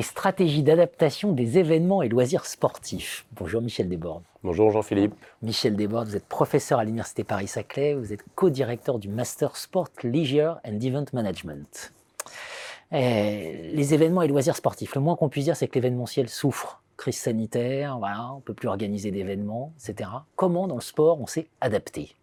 stratégie d'adaptation des événements et loisirs sportifs. Bonjour Michel Desbordes. Bonjour Jean-Philippe. Michel Desbordes, vous êtes professeur à l'Université Paris-Saclay, vous êtes co-directeur du Master Sport Leisure and Event Management. Eh, les événements et loisirs sportifs, le moins qu'on puisse dire, c'est que l'événementiel souffre. Crise sanitaire, voilà, on ne peut plus organiser d'événements, etc. Comment dans le sport on s'est adapté?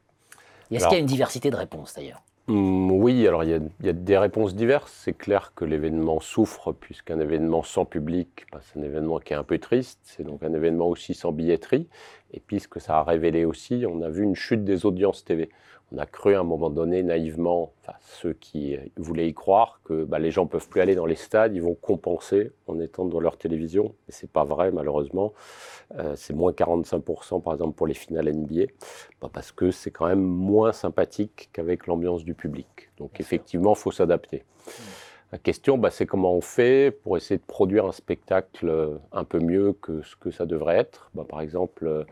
Est-ce qu'il y a une diversité de réponses d'ailleurs? Oui, alors il y, a, des réponses diverses. C'est clair que l'événement souffre, puisqu'un événement sans public, bah, c'est un événement qui est un peu triste. C'est donc un événement aussi sans billetterie. Et puisque ça a révélé aussi, on a vu une chute des audiences TV on a cru à un moment donné naïvement, enfin, ceux qui voulaient y croire, que bah, les gens peuvent plus aller dans les stades, ils vont compenser en étant dans leur télévision. Mais c'est pas vrai malheureusement. Euh, c'est moins 45% par exemple pour les finales NBA, bah, parce que c'est quand même moins sympathique qu'avec l'ambiance du public. Donc effectivement, il faut s'adapter. La question, bah, c'est comment on fait pour essayer de produire un spectacle un peu mieux que ce que ça devrait être. par exemple,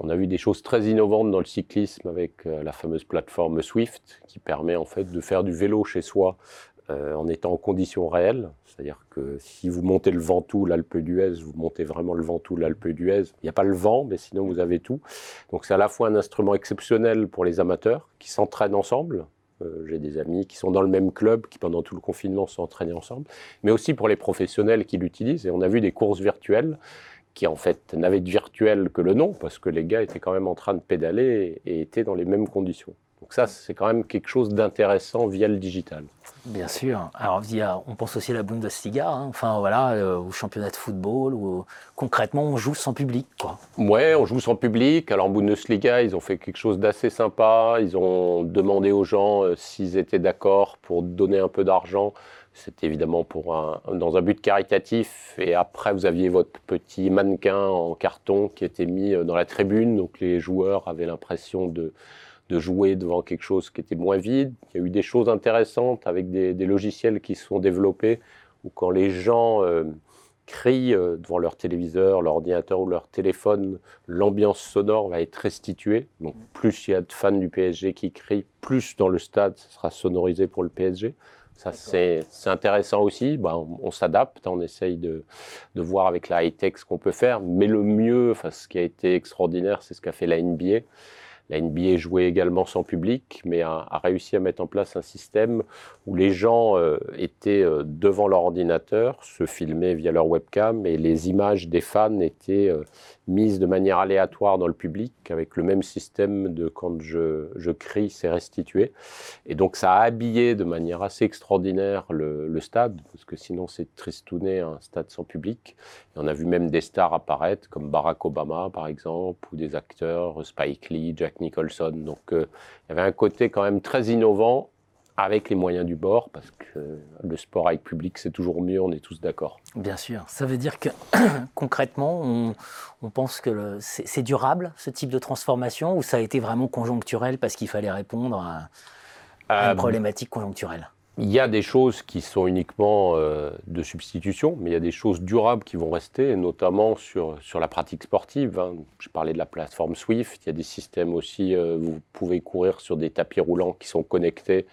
on a vu des choses très innovantes dans le cyclisme avec euh, la fameuse plateforme Swift qui permet en fait de faire du vélo chez soi euh, en étant en conditions réelles. C'est-à-dire que si vous montez le Ventoux, l'Alpe d'Huez, vous montez vraiment le Ventoux, l'Alpe d'Huez. Il n'y a pas le vent, mais sinon vous avez tout. Donc c'est à la fois un instrument exceptionnel pour les amateurs qui s'entraînent ensemble. Euh, j'ai des amis qui sont dans le même club, qui pendant tout le confinement s'entraînent ensemble, mais aussi pour les professionnels qui l'utilisent. Et on a vu des courses virtuelles qui en fait n'avait de virtuel que le nom, parce que les gars étaient quand même en train de pédaler et, étaient dans les mêmes conditions. Donc ça, c'est quand même quelque chose d'intéressant via le digital. Bien sûr. Alors via, on pense aussi à la Bundesliga, hein. enfin voilà, euh, au championnat de football, où concrètement on joue sans public, quoi. Ouais, on joue sans public. Alors en Bundesliga, ils ont fait quelque chose d'assez sympa. Ils ont demandé aux gens euh, s'ils étaient d'accord pour donner un peu d'argent c'était évidemment pour un, dans un but caritatif. Et après, vous aviez votre petit mannequin en carton qui était mis euh, dans la tribune. Donc les joueurs avaient l'impression de, jouer devant quelque chose qui était moins vide. Il y a eu des choses intéressantes avec des, logiciels qui sont développés où quand les gens euh, crient euh, devant leur téléviseur, leur ordinateur ou leur téléphone, l'ambiance sonore va être restituée. Donc plus il y a de fans du PSG qui crient, plus dans le stade, ça sera sonorisé pour le PSG. Ça, c'est intéressant aussi. Bah, on, s'adapte, on essaye de, de, voir avec la high-tech ce qu'on peut faire. Mais le mieux, enfin, ce qui a été extraordinaire, c'est ce qu'a fait la NBA. La NBA jouait également sans public, mais a, réussi à mettre en place un système où les gens euh, étaient euh, devant leur ordinateur, se filmaient via leur webcam, et les images des fans étaient euh, mises de manière aléatoire dans le public, avec le même système de quand je, je crie, c'est restitué. Et donc ça a habillé de manière assez extraordinaire le, le stade, parce que sinon c'est tristouné un stade sans public. Et on a vu même des stars apparaître, comme Barack Obama par exemple, ou des acteurs, Spike Lee, Jack Nicholson. Donc euh, il y avait un côté quand même très innovant avec les moyens du bord, parce que le sport avec public, c'est toujours mieux, on est tous d'accord. Bien sûr. Ça veut dire que concrètement, on, pense que c'est durable, ce type de transformation, ou ça a été vraiment conjoncturel parce qu'il fallait répondre à, une euh, problématique conjoncturelle? il y a des choses qui sont uniquement euh, de substitution, mais il y a des choses durables qui vont rester, notamment sur, sur la pratique sportive. Hein. Je parlais de la plateforme Swift, il y a des systèmes aussi, euh, vous pouvez courir sur des tapis roulants qui sont connectés,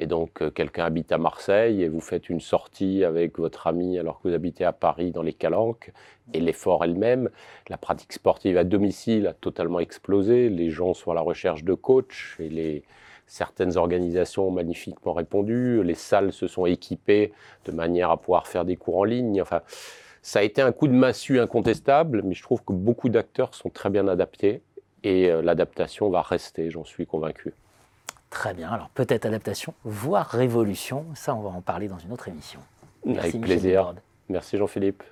et donc euh, quelqu'un habite à Marseille, et vous faites une sortie avec votre ami alors que vous habitez à Paris dans les Calanques, et l'effort elle-même. La pratique sportive à domicile a totalement explosé, les gens sont à la recherche de coachs, et Certaines organisations ont magnifiquement répondu, les salles se sont équipées de manière à pouvoir faire des cours en ligne. Enfin, ça a été un coup de massue incontestable, mais je trouve que beaucoup d'acteurs sont très bien adaptés et euh, l'adaptation va rester, j'en suis convaincu. Très bien, alors peut-être adaptation, voire révolution, ça on va en parler dans une autre émission. Avec plaisir. Merci Jean-Philippe.